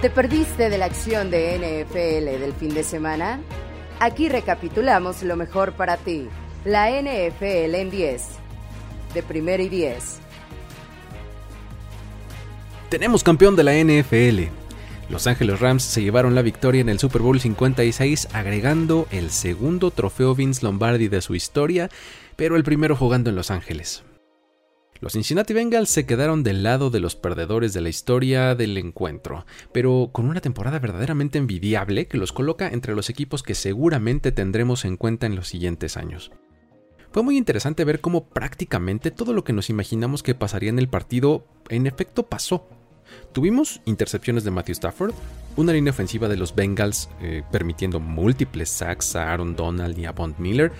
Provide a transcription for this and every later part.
¿Te perdiste de la acción de NFL del fin de semana? Aquí recapitulamos lo mejor para ti. La NFL en 10. De primero y 10. Tenemos campeón de la NFL. Los Ángeles Rams se llevaron la victoria en el Super Bowl 56 agregando el segundo trofeo Vince Lombardi de su historia, pero el primero jugando en Los Ángeles. Los Cincinnati Bengals se quedaron del lado de los perdedores de la historia del encuentro, pero con una temporada verdaderamente envidiable que los coloca entre los equipos que seguramente tendremos en cuenta en los siguientes años. Fue muy interesante ver cómo prácticamente todo lo que nos imaginamos que pasaría en el partido en efecto pasó. Tuvimos intercepciones de Matthew Stafford, una línea ofensiva de los Bengals eh, permitiendo múltiples sacks a Aaron Donald y a Bond Miller.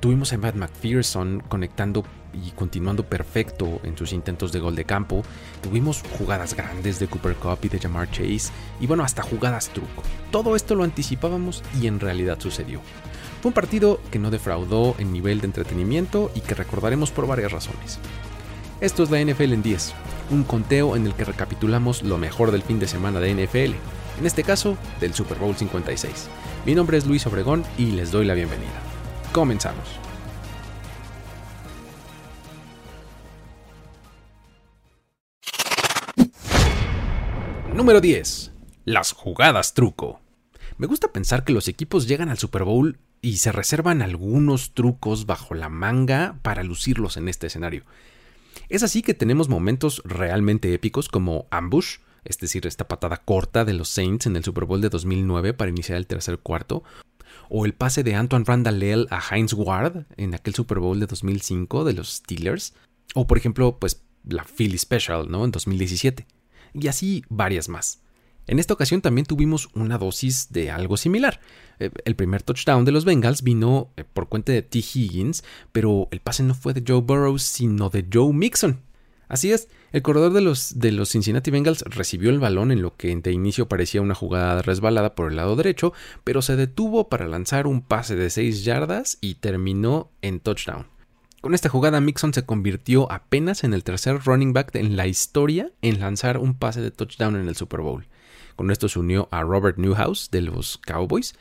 Tuvimos a Matt McPherson conectando y continuando perfecto en sus intentos de gol de campo. Tuvimos jugadas grandes de Cooper Cup y de Jamar Chase, y bueno, hasta jugadas truco. Todo esto lo anticipábamos y en realidad sucedió. Fue un partido que no defraudó en nivel de entretenimiento y que recordaremos por varias razones. Esto es la NFL en 10, un conteo en el que recapitulamos lo mejor del fin de semana de NFL, en este caso del Super Bowl 56. Mi nombre es Luis Obregón y les doy la bienvenida. Comenzamos. Número 10. Las jugadas truco. Me gusta pensar que los equipos llegan al Super Bowl y se reservan algunos trucos bajo la manga para lucirlos en este escenario. Es así que tenemos momentos realmente épicos como Ambush, es decir, esta patada corta de los Saints en el Super Bowl de 2009 para iniciar el tercer cuarto, o el pase de Antoine Randall a Heinz Ward en aquel Super Bowl de 2005 de los Steelers, o por ejemplo, pues la Philly Special, ¿no? En 2017 y así varias más. En esta ocasión también tuvimos una dosis de algo similar. Eh, el primer touchdown de los Bengals vino eh, por cuenta de T. Higgins, pero el pase no fue de Joe Burrows, sino de Joe Mixon. Así es, el corredor de los, Cincinnati Bengals recibió el balón en lo que de inicio parecía una jugada resbalada por el lado derecho, pero se detuvo para lanzar un pase de 6 yardas y terminó en touchdown. Con esta jugada, Mixon se convirtió apenas en el tercer running back en la historia en lanzar un pase de touchdown en el Super Bowl. Con esto se unió a Robert Newhouse de los Cowboys,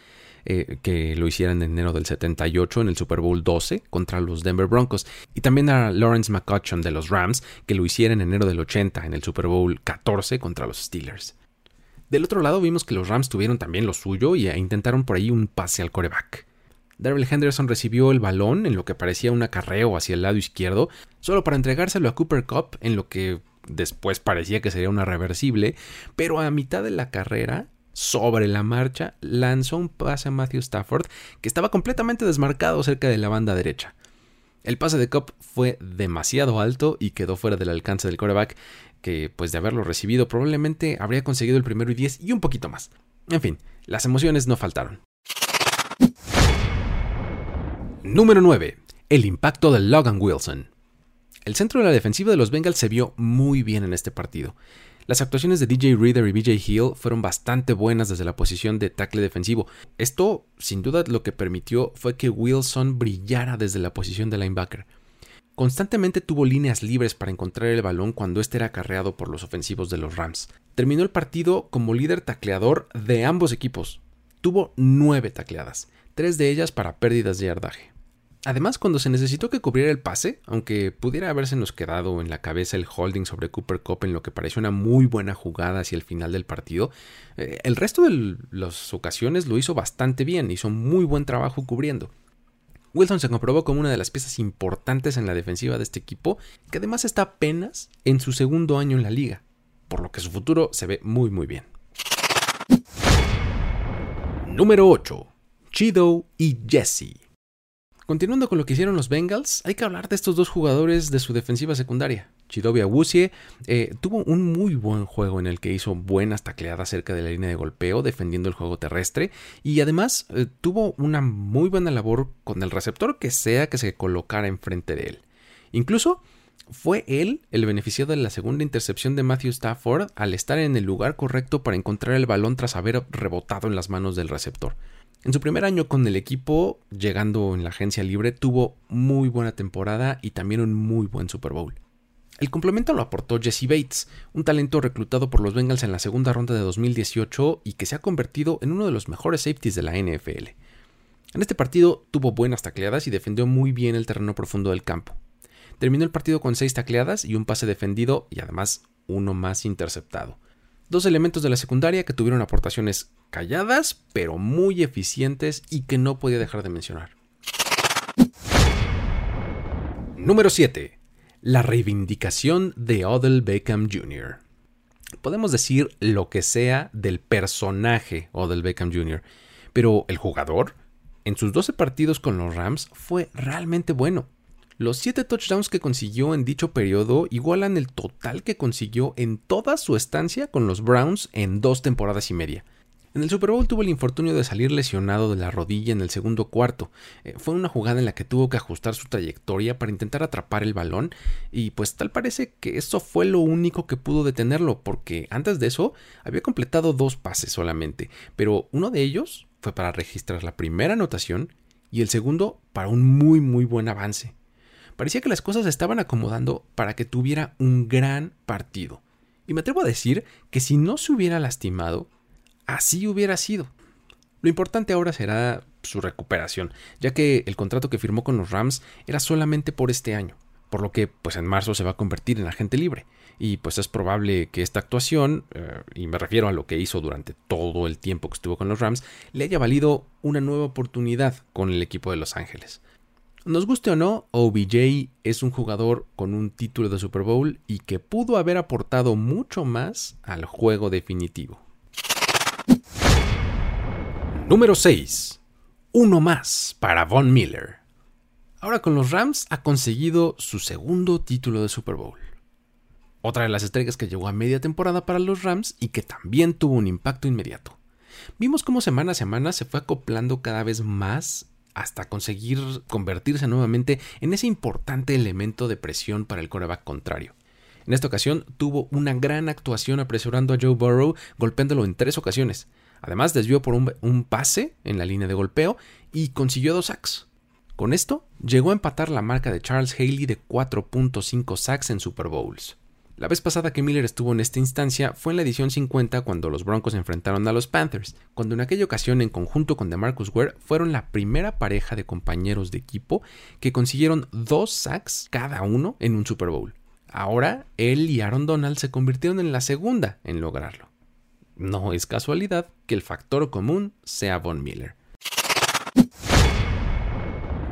eh, que lo hicieron en enero del 78 en el Super Bowl 12 contra los Denver Broncos, y también a Lawrence McCutcheon de los Rams, que lo hicieron en enero del 80 en el Super Bowl 14 contra los Steelers. Del otro lado vimos que los Rams tuvieron también lo suyo y intentaron por ahí un pase al coreback. Darrell Henderson recibió el balón en lo que parecía un acarreo hacia el lado izquierdo, solo para entregárselo a Cooper Cup en lo que después parecía que sería una reversible, pero a mitad de la carrera, sobre la marcha, lanzó un pase a Matthew Stafford que estaba completamente desmarcado cerca de la banda derecha. El pase de Cup fue demasiado alto y quedó fuera del alcance del coreback, que pues de haberlo recibido probablemente habría conseguido el primero y diez y un poquito más. En fin, las emociones no faltaron. Número 9. El impacto de Logan Wilson. El centro de la defensiva de los Bengals se vio muy bien en este partido. Las actuaciones de DJ Reader y BJ Hill fueron bastante buenas desde la posición de tackle defensivo. Esto, sin duda, lo que permitió fue que Wilson brillara desde la posición de linebacker. Constantemente tuvo líneas libres para encontrar el balón cuando este era acarreado por los ofensivos de los Rams. Terminó el partido como líder tacleador de ambos equipos. Tuvo nueve tacleadas, tres de ellas para pérdidas de yardaje. Además, cuando se necesitó que cubriera el pase, aunque pudiera habérsenos quedado en la cabeza el holding sobre Cooper Cup en lo que pareció una muy buena jugada hacia el final del partido, eh, el resto de las ocasiones lo hizo bastante bien, hizo muy buen trabajo cubriendo. Wilson se comprobó como una de las piezas importantes en la defensiva de este equipo, que además está apenas en su segundo año en la liga, por lo que su futuro se ve muy muy bien. Número 8. Chido y Jesse. Continuando con lo que hicieron los Bengals, hay que hablar de estos dos jugadores de su defensiva secundaria. Chidobe Awuzie eh, tuvo un muy buen juego en el que hizo buenas tacleadas cerca de la línea de golpeo, defendiendo el juego terrestre, y además eh, tuvo una muy buena labor con el receptor que sea que se colocara enfrente de él. Incluso fue él el beneficiado de la segunda intercepción de Matthew Stafford al estar en el lugar correcto para encontrar el balón tras haber rebotado en las manos del receptor. En su primer año con el equipo, llegando en la agencia libre, tuvo muy buena temporada y también un muy buen Super Bowl. El complemento lo aportó Jesse Bates, un talento reclutado por los Bengals en la segunda ronda de 2018 y que se ha convertido en uno de los mejores safeties de la NFL. En este partido tuvo buenas tacleadas y defendió muy bien el terreno profundo del campo. Terminó el partido con seis tacleadas y un pase defendido y además uno más interceptado. Dos elementos de la secundaria que tuvieron aportaciones calladas pero muy eficientes y que no podía dejar de mencionar. Número 7. La reivindicación de Odell Beckham Jr. Podemos decir lo que sea del personaje Odell Beckham Jr., pero el jugador en sus 12 partidos con los Rams fue realmente bueno. Los 7 touchdowns que consiguió en dicho periodo igualan el total que consiguió en toda su estancia con los Browns en dos temporadas y media. En el Super Bowl tuvo el infortunio de salir lesionado de la rodilla en el segundo cuarto. Eh, fue una jugada en la que tuvo que ajustar su trayectoria para intentar atrapar el balón y pues tal parece que eso fue lo único que pudo detenerlo porque antes de eso había completado dos pases solamente, pero uno de ellos fue para registrar la primera anotación y el segundo para un muy muy buen avance. Parecía que las cosas estaban acomodando para que tuviera un gran partido. Y me atrevo a decir que si no se hubiera lastimado, así hubiera sido. Lo importante ahora será su recuperación, ya que el contrato que firmó con los Rams era solamente por este año, por lo que pues en marzo se va a convertir en agente libre y pues es probable que esta actuación, eh, y me refiero a lo que hizo durante todo el tiempo que estuvo con los Rams, le haya valido una nueva oportunidad con el equipo de Los Ángeles. Nos guste o no, OBJ es un jugador con un título de Super Bowl y que pudo haber aportado mucho más al juego definitivo. Número 6. Uno más para Von Miller. Ahora con los Rams ha conseguido su segundo título de Super Bowl otra de las estrellas que llegó a media temporada para los Rams y que también tuvo un impacto inmediato. Vimos cómo semana a semana se fue acoplando cada vez más hasta conseguir convertirse nuevamente en ese importante elemento de presión para el coreback contrario. En esta ocasión tuvo una gran actuación apresurando a Joe Burrow, golpeándolo en tres ocasiones. Además, desvió por un, un pase en la línea de golpeo y consiguió dos sacks. Con esto, llegó a empatar la marca de Charles Haley de 4.5 sacks en Super Bowls. La vez pasada que Miller estuvo en esta instancia fue en la edición 50 cuando los Broncos enfrentaron a los Panthers, cuando en aquella ocasión en conjunto con DeMarcus Ware fueron la primera pareja de compañeros de equipo que consiguieron dos sacks cada uno en un Super Bowl. Ahora él y Aaron Donald se convirtieron en la segunda en lograrlo. No es casualidad que el factor común sea Von Miller.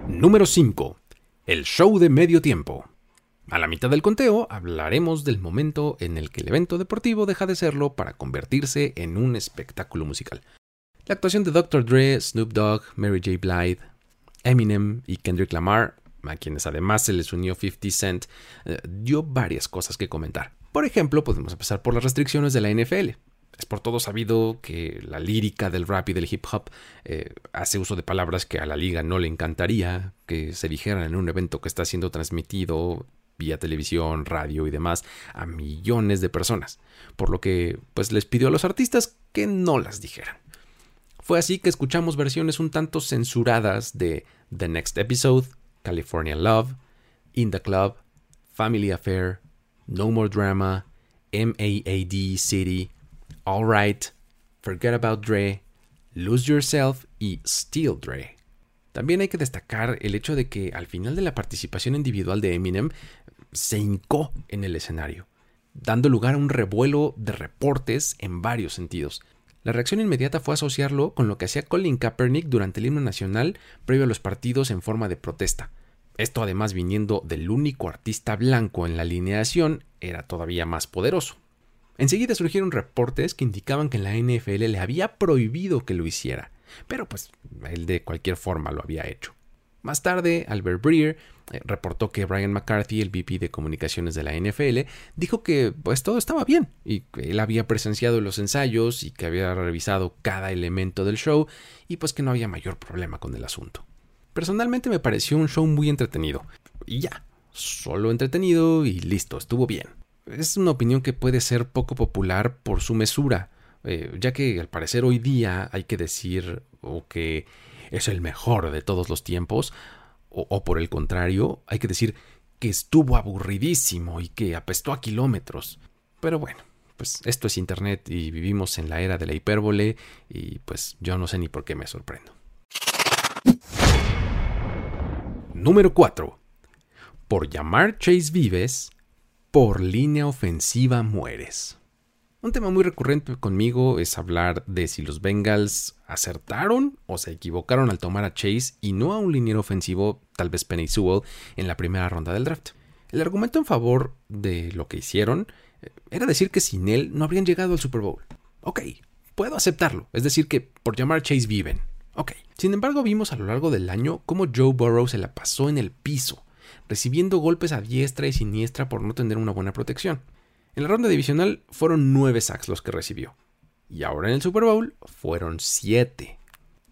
Número 5. El show de medio tiempo. A la mitad del conteo hablaremos del momento en el que el evento deportivo deja de serlo para convertirse en un espectáculo musical. La actuación de Dr. Dre, Snoop Dogg, Mary J. Blige, Eminem y Kendrick Lamar, a quienes además se les unió 50 Cent, eh, dio varias cosas que comentar. Por ejemplo, podemos empezar por las restricciones de la NFL. Es por todo sabido que la lírica del rap y del hip hop eh, hace uso de palabras que a la liga no le encantaría que se dijeran en un evento que está siendo transmitido vía televisión, radio y demás a millones de personas, por lo que pues les pidió a los artistas que no las dijeran. Fue así que escuchamos versiones un tanto censuradas de The Next Episode, California Love, In the Club, Family Affair, No More Drama, MAAD City, All Right, Forget About Dre, Lose Yourself y Steal Dre. También hay que destacar el hecho de que al final de la participación individual de Eminem se hincó en el escenario, dando lugar a un revuelo de reportes en varios sentidos. La reacción inmediata fue asociarlo con lo que hacía Colin Kaepernick durante el himno nacional previo a los partidos en forma de protesta. Esto además viniendo del único artista blanco en la alineación era todavía más poderoso. Enseguida surgieron reportes que indicaban que la NFL le había prohibido que lo hiciera, pero pues él de cualquier forma lo había hecho. Más tarde, Albert Breer eh, reportó que Brian McCarthy, el VP de comunicaciones de la NFL, dijo que pues todo estaba bien y que él había presenciado los ensayos y que había revisado cada elemento del show y pues que no había mayor problema con el asunto. Personalmente me pareció un show muy entretenido y ya, solo entretenido y listo, estuvo bien. Es una opinión que puede ser poco popular por su mesura, eh, ya que al parecer hoy día hay que decir o que es el mejor de todos los tiempos, o, por el contrario, hay que decir que estuvo aburridísimo y que apestó a kilómetros. Pero bueno, pues esto es Internet y vivimos en la era de la hipérbole y pues yo no sé ni por qué me sorprendo. Número 4. Por llamar Chase vives, por línea ofensiva mueres. Un tema muy recurrente conmigo es hablar de si los Bengals acertaron o se equivocaron al tomar a Chase y no a un liniero ofensivo, tal vez Penny Sewell, en la primera ronda del draft. El argumento en favor de lo que hicieron eh, era decir que sin él no habrían llegado al Super Bowl. Ok, puedo aceptarlo, es decir, que por llamar a Chase viven. Ok. Sin embargo, vimos a lo largo del año cómo Joe Burrow se la pasó en el piso, recibiendo golpes a diestra y siniestra por no tener una buena protección. En la ronda divisional fueron nueve sacks los que recibió. Y ahora en el Super Bowl fueron siete.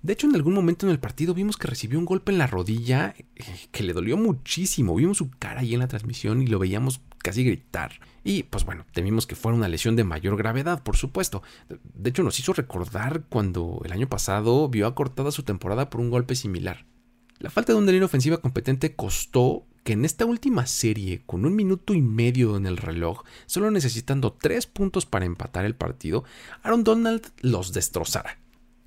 De hecho, en algún momento en el partido vimos que recibió un golpe en la rodilla eh, que le dolió muchísimo. Vimos su cara ahí en la transmisión y lo veíamos casi gritar. Y pues bueno, temimos que fuera una lesión de mayor gravedad, por supuesto. De hecho, nos hizo recordar cuando el año pasado vio acortada su temporada por un golpe similar. La falta de una línea ofensiva competente costó que en esta última serie, con un minuto y medio en el reloj, solo necesitando tres puntos para empatar el partido, Aaron Donald los destrozara.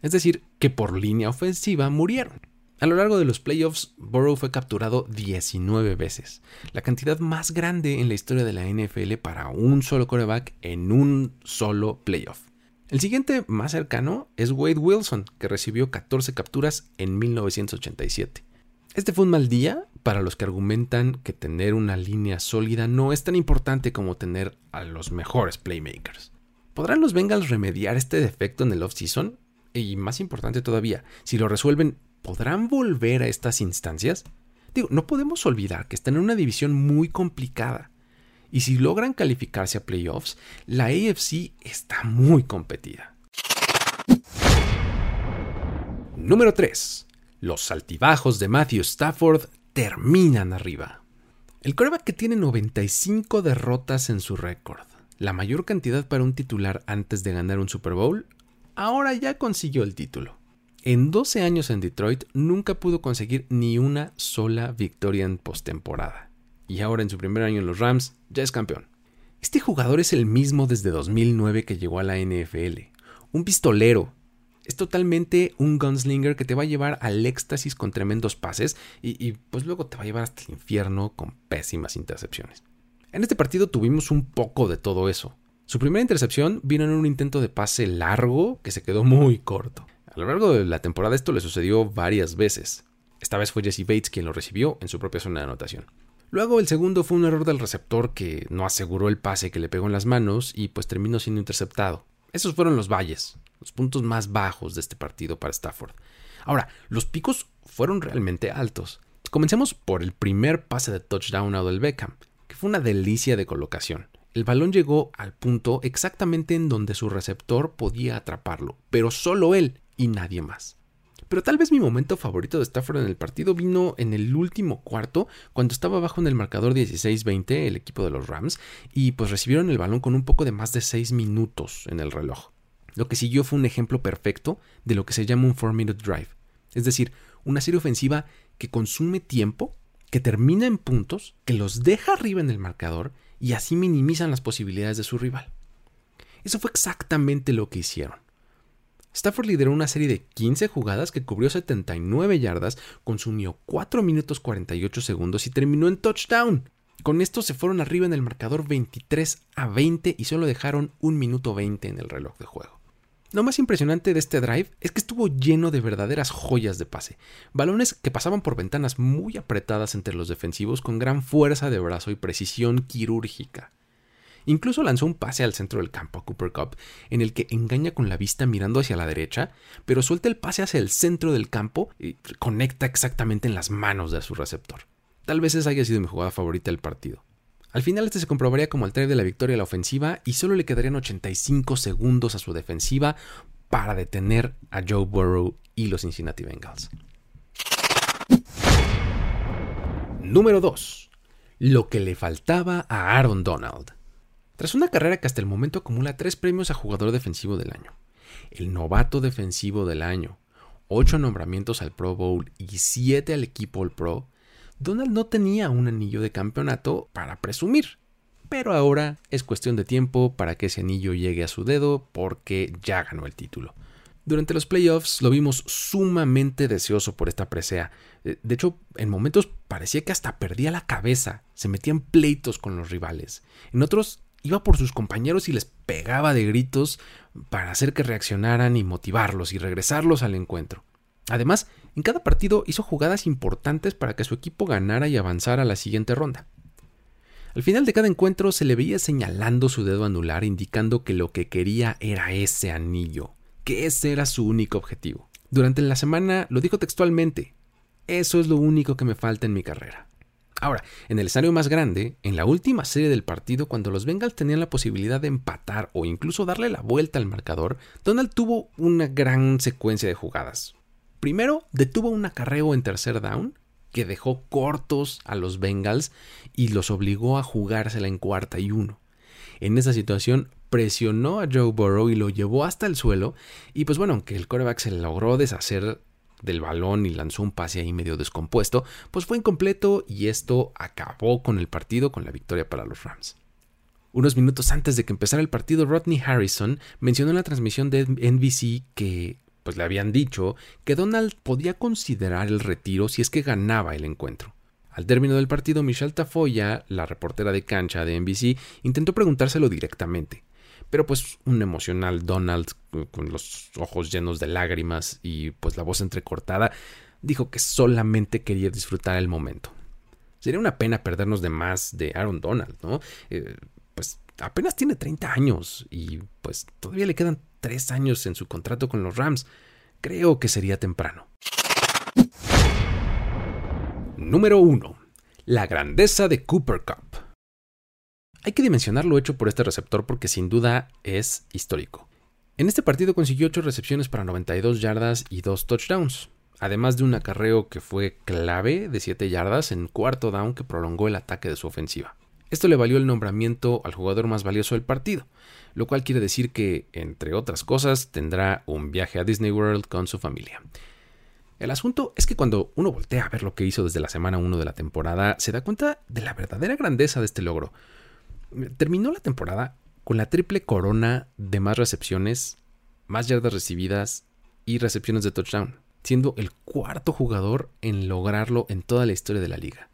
Es decir, que por línea ofensiva murieron. A lo largo de los playoffs, Burrow fue capturado 19 veces, la cantidad más grande en la historia de la NFL para un solo coreback en un solo playoff. El siguiente más cercano es Wade Wilson, que recibió 14 capturas en 1987. Este fue un mal día para los que argumentan que tener una línea sólida no es tan importante como tener a los mejores playmakers. ¿Podrán los Bengals remediar este defecto en el offseason? Y más importante todavía, si lo resuelven, ¿podrán volver a estas instancias? Digo, no podemos olvidar que están en una división muy complicada. Y si logran calificarse a playoffs, la AFC está muy competida. Número 3. Los altibajos de Matthew Stafford terminan arriba. El coreback que tiene 95 derrotas en su récord, la mayor cantidad para un titular antes de ganar un Super Bowl, ahora ya consiguió el título. En 12 años en Detroit nunca pudo conseguir ni una sola victoria en postemporada. Y ahora en su primer año en los Rams ya es campeón. Este jugador es el mismo desde 2009 que llegó a la NFL. Un pistolero, es totalmente un gunslinger que te va a llevar al éxtasis con tremendos pases y, pues luego te va a llevar hasta el infierno con pésimas intercepciones. En este partido tuvimos un poco de todo eso. Su primera intercepción vino en un intento de pase largo que se quedó muy corto. A lo largo de la temporada esto le sucedió varias veces. Esta vez fue Jesse Bates quien lo recibió en su propia zona de anotación. Luego el segundo fue un error del receptor que no aseguró el pase que le pegó en las manos y pues terminó siendo interceptado. Esos fueron los valles, los puntos más bajos de este partido para Stafford. Ahora, los picos fueron realmente altos. Comencemos por el primer pase de touchdown a del Beckham, que fue una delicia de colocación. El balón llegó al punto exactamente en donde su receptor podía atraparlo, pero solo él y nadie más. Pero tal vez mi momento favorito de Stafford en el partido vino en el último cuarto, cuando estaba abajo en el marcador 16-20 el equipo de los Rams, y pues recibieron el balón con un poco de más de 6 minutos en el reloj. Lo que siguió fue un ejemplo perfecto de lo que se llama un 4-minute drive, es decir, una serie ofensiva que consume tiempo, que termina en puntos, que los deja arriba en el marcador y así minimizan las posibilidades de su rival. Eso fue exactamente lo que hicieron. Stafford lideró una serie de 15 jugadas que cubrió 79 yardas, consumió 4 minutos 48 segundos y terminó en touchdown. Con esto se fueron arriba en el marcador 23 a 20 y solo dejaron 1 minuto 20 en el reloj de juego. Lo más impresionante de este drive es que estuvo lleno de verdaderas joyas de pase, balones que pasaban por ventanas muy apretadas entre los defensivos con gran fuerza de brazo y precisión quirúrgica. Incluso lanzó un pase al centro del campo a Cooper Cup, en el que engaña con la vista mirando hacia la derecha, pero suelta el pase hacia el centro del campo y conecta exactamente en las manos de su receptor. Tal vez esa haya sido mi jugada favorita del partido. Al final este se comprobaría como el drive de la victoria a la ofensiva y solo le quedarían 85 segundos a su defensiva para detener a Joe Burrow y los Cincinnati Bengals. Número 2. Lo que le faltaba a Aaron Donald. Tras una carrera que hasta el momento acumula tres premios a jugador defensivo del año, el novato defensivo del año, ocho nombramientos al Pro Bowl y siete al equipo All Pro, Donald no tenía un anillo de campeonato para presumir, pero ahora es cuestión de tiempo para que ese anillo llegue a su dedo porque ya ganó el título. Durante los playoffs lo vimos sumamente deseoso por esta presea. Eh, de hecho, en momentos parecía que hasta perdía la cabeza, se metía en pleitos con los rivales. En otros iba por sus compañeros y les pegaba de gritos para hacer que reaccionaran y motivarlos y regresarlos al encuentro. Además, en cada partido hizo jugadas importantes para que su equipo ganara y avanzara a la siguiente ronda. Al final de cada encuentro se le veía señalando su dedo anular indicando que lo que quería era ese anillo, que ese era su único objetivo. Durante la semana lo dijo textualmente, eso es lo único que me falta en mi carrera. Ahora, en el escenario más grande, en la última serie del partido, cuando los Bengals tenían la posibilidad de empatar o incluso darle la vuelta al marcador, Donald tuvo una gran secuencia de jugadas. Primero, detuvo un acarreo en tercer down que dejó cortos a los Bengals y los obligó a jugársela en cuarta y uno. En esa situación presionó a Joe Burrow y lo llevó hasta el suelo y pues bueno, aunque el quarterback se logró deshacer del balón y lanzó un pase ahí medio descompuesto, pues fue incompleto y esto acabó con el partido con la victoria para los Rams. Unos minutos antes de que empezara el partido, Rodney Harrison mencionó en la transmisión de NBC que pues le habían dicho que Donald podía considerar el retiro si es que ganaba el encuentro. Al término del partido, Michelle Tafoya, la reportera de cancha de NBC, intentó preguntárselo directamente. Pero pues un emocional Donald con los ojos llenos de lágrimas y pues la voz entrecortada dijo que solamente quería disfrutar el momento. Sería una pena perdernos de más de Aaron Donald, ¿no? Eh, pues apenas tiene 30 años y pues todavía le quedan 3 años en su contrato con los Rams. Creo que sería temprano. Número 1. La grandeza de Cooper Cup. Hay que dimensionar lo hecho por este receptor porque sin duda es histórico. En este partido consiguió 8 recepciones para 92 yardas y 2 touchdowns, además de un acarreo que fue clave de 7 yardas en cuarto down que prolongó el ataque de su ofensiva. Esto le valió el nombramiento al jugador más valioso del partido, lo cual quiere decir que, entre otras cosas, tendrá un viaje a Disney World con su familia. El asunto es que cuando uno voltea a ver lo que hizo desde la semana 1 de la temporada, se da cuenta de la verdadera grandeza de este logro terminó la temporada con la triple corona de más recepciones, más yardas recibidas y recepciones de touchdown, siendo el cuarto jugador en lograrlo en toda la historia de la liga.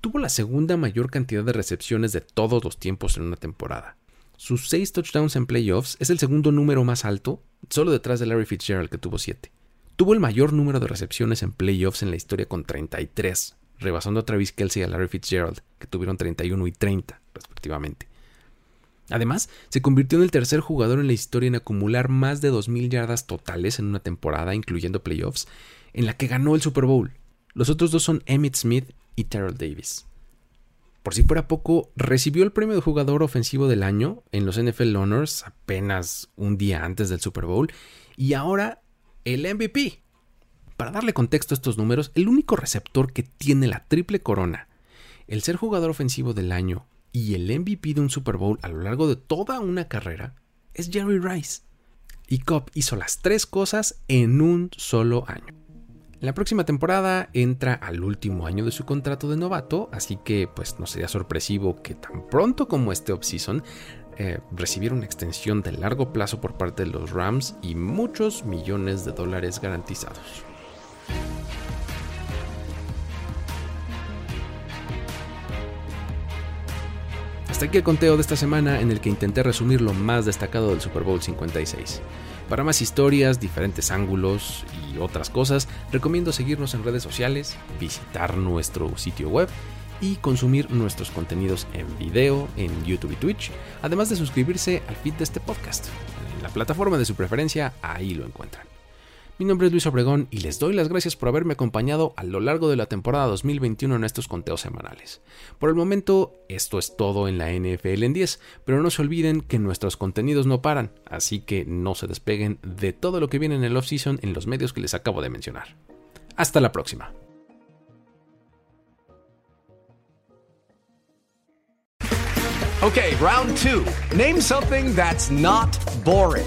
Tuvo la segunda mayor cantidad de recepciones de todos los tiempos en una temporada. Sus seis touchdowns en playoffs es el segundo número más alto, solo detrás de Larry Fitzgerald que tuvo siete. Tuvo el mayor número de recepciones en playoffs en la historia con 33, rebasando a Travis Kelsey y a Larry Fitzgerald, que tuvieron 31 y 30, respectivamente. Además, se convirtió en el tercer jugador en la historia en acumular más de 2.000 yardas totales en una temporada, incluyendo playoffs, en la que ganó el Super Bowl. Los otros dos son Emmett Smith y Terrell Davis. Por si fuera poco, recibió el premio de jugador ofensivo del año en los NFL Honors apenas un día antes del Super Bowl y ahora el MVP. Para darle contexto a estos números, el único receptor que tiene la triple corona, el ser jugador ofensivo del año y el MVP de un Super Bowl a lo largo de toda una carrera, es Jerry Rice. Y Cobb hizo las tres cosas en un solo año. La próxima temporada entra al último año de su contrato de novato, así que pues no sería sorpresivo que tan pronto como este offseason eh, recibiera una extensión de largo plazo por parte de los Rams y muchos millones de dólares garantizados. Hasta aquí el conteo de esta semana en el que intenté resumir lo más destacado del Super Bowl 56. Para más historias, diferentes ángulos y otras cosas, recomiendo seguirnos en redes sociales, visitar nuestro sitio web y consumir nuestros contenidos en video en YouTube y Twitch, además de suscribirse al feed de este podcast. En la plataforma de su preferencia, ahí lo encuentran. Mi nombre es Luis Obregón y les doy las gracias por haberme acompañado a lo largo de la temporada 2021 en estos conteos semanales. Por el momento, esto es todo en la NFL en 10, pero no se olviden que nuestros contenidos no paran, así que no se despeguen de todo lo que viene en el offseason en los medios que les acabo de mencionar. Hasta la próxima. Okay, round 2. Name something that's not boring.